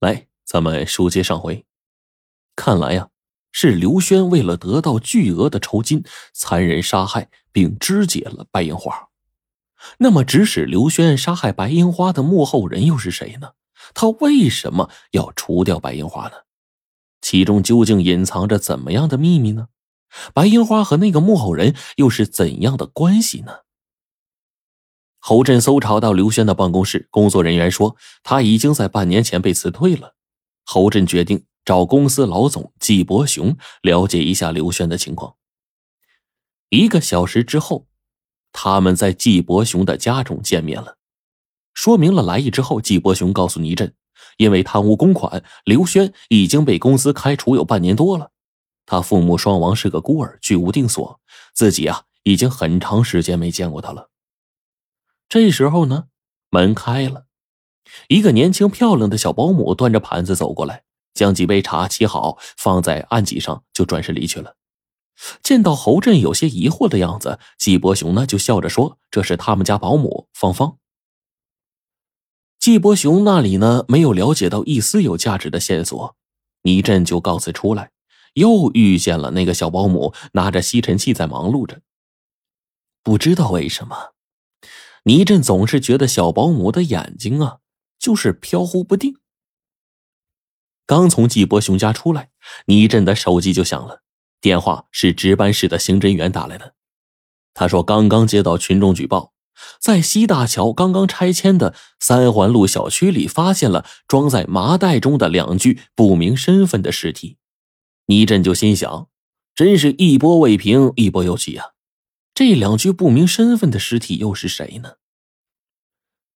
来，咱们书接上回。看来呀，是刘轩为了得到巨额的酬金，残忍杀害并肢解了白樱花。那么，指使刘轩杀害白樱花的幕后人又是谁呢？他为什么要除掉白樱花呢？其中究竟隐藏着怎么样的秘密呢？白樱花和那个幕后人又是怎样的关系呢？侯震搜查到刘轩的办公室，工作人员说他已经在半年前被辞退了。侯震决定找公司老总季伯雄了解一下刘轩的情况。一个小时之后，他们在季伯雄的家中见面了，说明了来意之后，季伯雄告诉倪震，因为贪污公款，刘轩已经被公司开除有半年多了，他父母双亡，是个孤儿，居无定所，自己啊已经很长时间没见过他了。这时候呢，门开了，一个年轻漂亮的小保姆端着盘子走过来，将几杯茶沏好，放在案几上，就转身离去了。见到侯震有些疑惑的样子，季伯雄呢就笑着说：“这是他们家保姆芳芳。”季伯雄那里呢没有了解到一丝有价值的线索，倪震就告辞出来，又遇见了那个小保姆拿着吸尘器在忙碌着。不知道为什么。倪震总是觉得小保姆的眼睛啊，就是飘忽不定。刚从季伯雄家出来，倪震的手机就响了，电话是值班室的刑侦员打来的。他说，刚刚接到群众举报，在西大桥刚刚拆迁的三环路小区里，发现了装在麻袋中的两具不明身份的尸体。倪震就心想，真是一波未平，一波又起啊！这两具不明身份的尸体又是谁呢？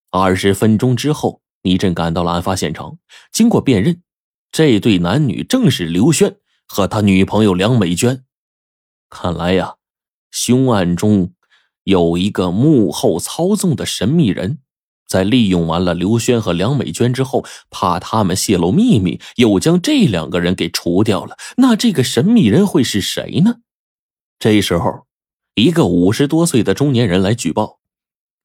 二十分钟之后，倪震赶到了案发现场。经过辨认，这对男女正是刘轩和他女朋友梁美娟。看来呀，凶案中有一个幕后操纵的神秘人，在利用完了刘轩和梁美娟之后，怕他们泄露秘密，又将这两个人给除掉了。那这个神秘人会是谁呢？这时候。一个五十多岁的中年人来举报，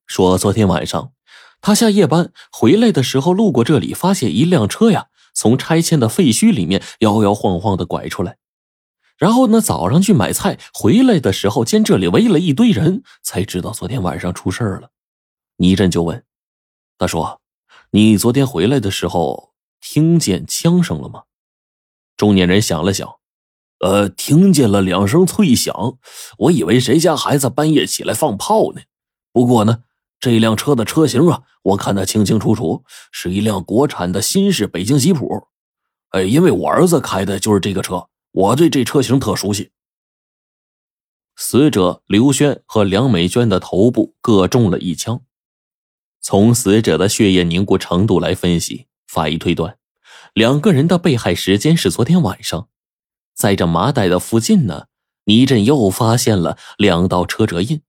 说昨天晚上他下夜班回来的时候，路过这里，发现一辆车呀从拆迁的废墟里面摇摇晃晃的拐出来。然后呢，早上去买菜回来的时候，见这里围了一堆人，才知道昨天晚上出事了。倪震就问他说：“你昨天回来的时候听见枪声了吗？”中年人想了想。呃，听见了两声脆响，我以为谁家孩子半夜起来放炮呢。不过呢，这辆车的车型啊，我看得清清楚楚，是一辆国产的新式北京吉普。哎，因为我儿子开的就是这个车，我对这车型特熟悉。死者刘轩和梁美娟的头部各中了一枪，从死者的血液凝固程度来分析，法医推断，两个人的被害时间是昨天晚上。在这麻袋的附近呢，倪震又发现了两道车辙印。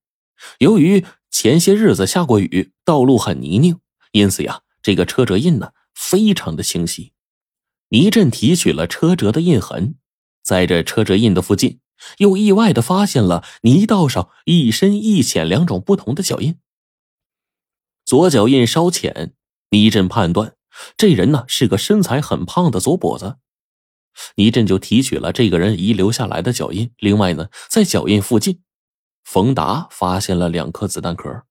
由于前些日子下过雨，道路很泥泞，因此呀，这个车辙印呢非常的清晰。倪震提取了车辙的印痕，在这车辙印的附近，又意外的发现了泥道上一深一浅两种不同的脚印。左脚印稍浅，倪震判断这人呢是个身材很胖的左跛子。倪震就提取了这个人遗留下来的脚印。另外呢，在脚印附近，冯达发现了两颗子弹壳。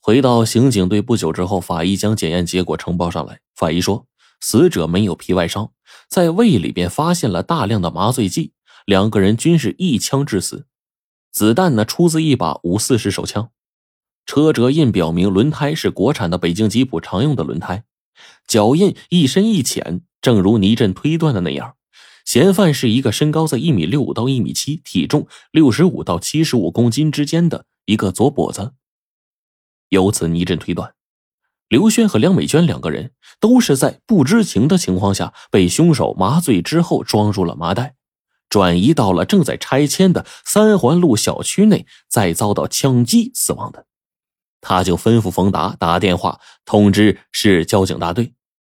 回到刑警队不久之后，法医将检验结果呈报上来。法医说，死者没有皮外伤，在胃里边发现了大量的麻醉剂，两个人均是一枪致死。子弹呢，出自一把五四式手枪。车辙印表明轮胎是国产的北京吉普常用的轮胎，脚印一深一浅。正如倪震推断的那样，嫌犯是一个身高在一米六五到一米七，体重六十五到七十五公斤之间的一个左跛子。由此，倪震推断，刘轩和梁美娟两个人都是在不知情的情况下被凶手麻醉之后装入了麻袋，转移到了正在拆迁的三环路小区内，再遭到枪击死亡的。他就吩咐冯达打电话通知市交警大队。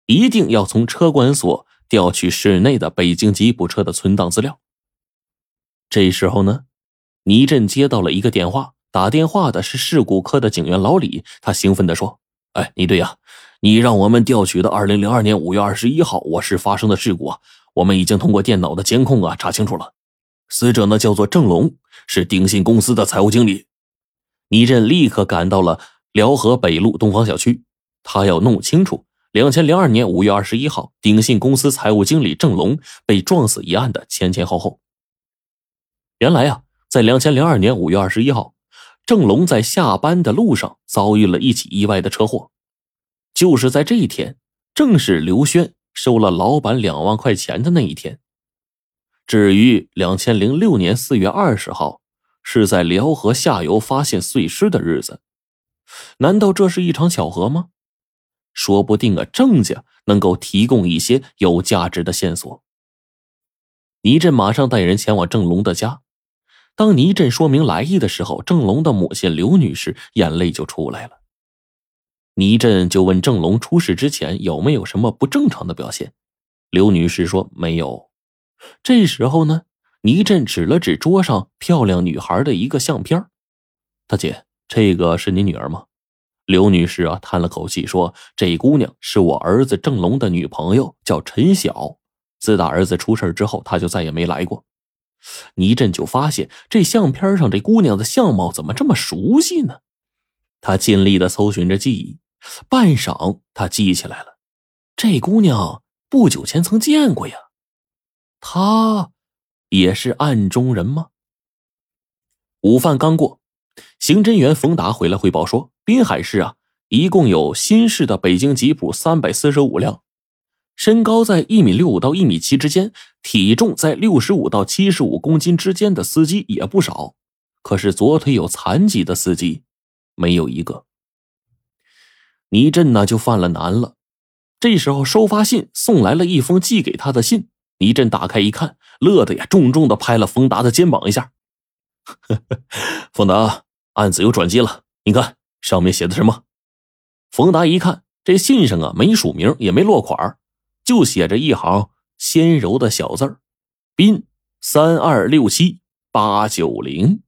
一定要从车管所调取室内的北京吉普车的存档资料。这时候呢，倪震接到了一个电话，打电话的是事故科的警员老李。他兴奋地说：“哎，倪队呀，你让我们调取的二零零二年五月二十一号我市发生的事故啊，我们已经通过电脑的监控啊查清楚了。死者呢叫做郑龙，是鼎信公司的财务经理。倪震立刻赶到了辽河北路东方小区，他要弄清楚两千零二年五月二十一号鼎信公司财务经理郑龙被撞死一案的前前后后。原来啊，在两千零二年五月二十一号，郑龙在下班的路上遭遇了一起意外的车祸。就是在这一天，正是刘轩收了老板两万块钱的那一天。至于两千零六年四月二十号，是在辽河下游发现碎尸的日子，难道这是一场巧合吗？说不定啊，郑家能够提供一些有价值的线索。倪震马上带人前往郑龙的家。当倪震说明来意的时候，郑龙的母亲刘女士眼泪就出来了。倪震就问郑龙出事之前有没有什么不正常的表现，刘女士说没有。这时候呢，倪震指了指桌上漂亮女孩的一个相片大姐，这个是你女儿吗？”刘女士啊叹了口气说：“这姑娘是我儿子郑龙的女朋友，叫陈晓。自打儿子出事之后，她就再也没来过。”倪震就发现这相片上这姑娘的相貌怎么这么熟悉呢？他尽力的搜寻着记忆。半晌，他记起来了，这姑娘不久前曾见过呀。她也是案中人吗？午饭刚过，刑侦员冯达回来汇报说，滨海市啊，一共有新式的北京吉普三百四十五辆，身高在一米六五到一米七之间，体重在六十五到七十五公斤之间的司机也不少，可是左腿有残疾的司机没有一个。倪震呢就犯了难了。这时候收发信送来了一封寄给他的信，倪震打开一看，乐得呀重重的拍了冯达的肩膀一下。冯达，案子有转机了，你看上面写的什么？冯达一看这信上啊没署名也没落款，就写着一行纤柔的小字儿：“斌三二六七八九零。”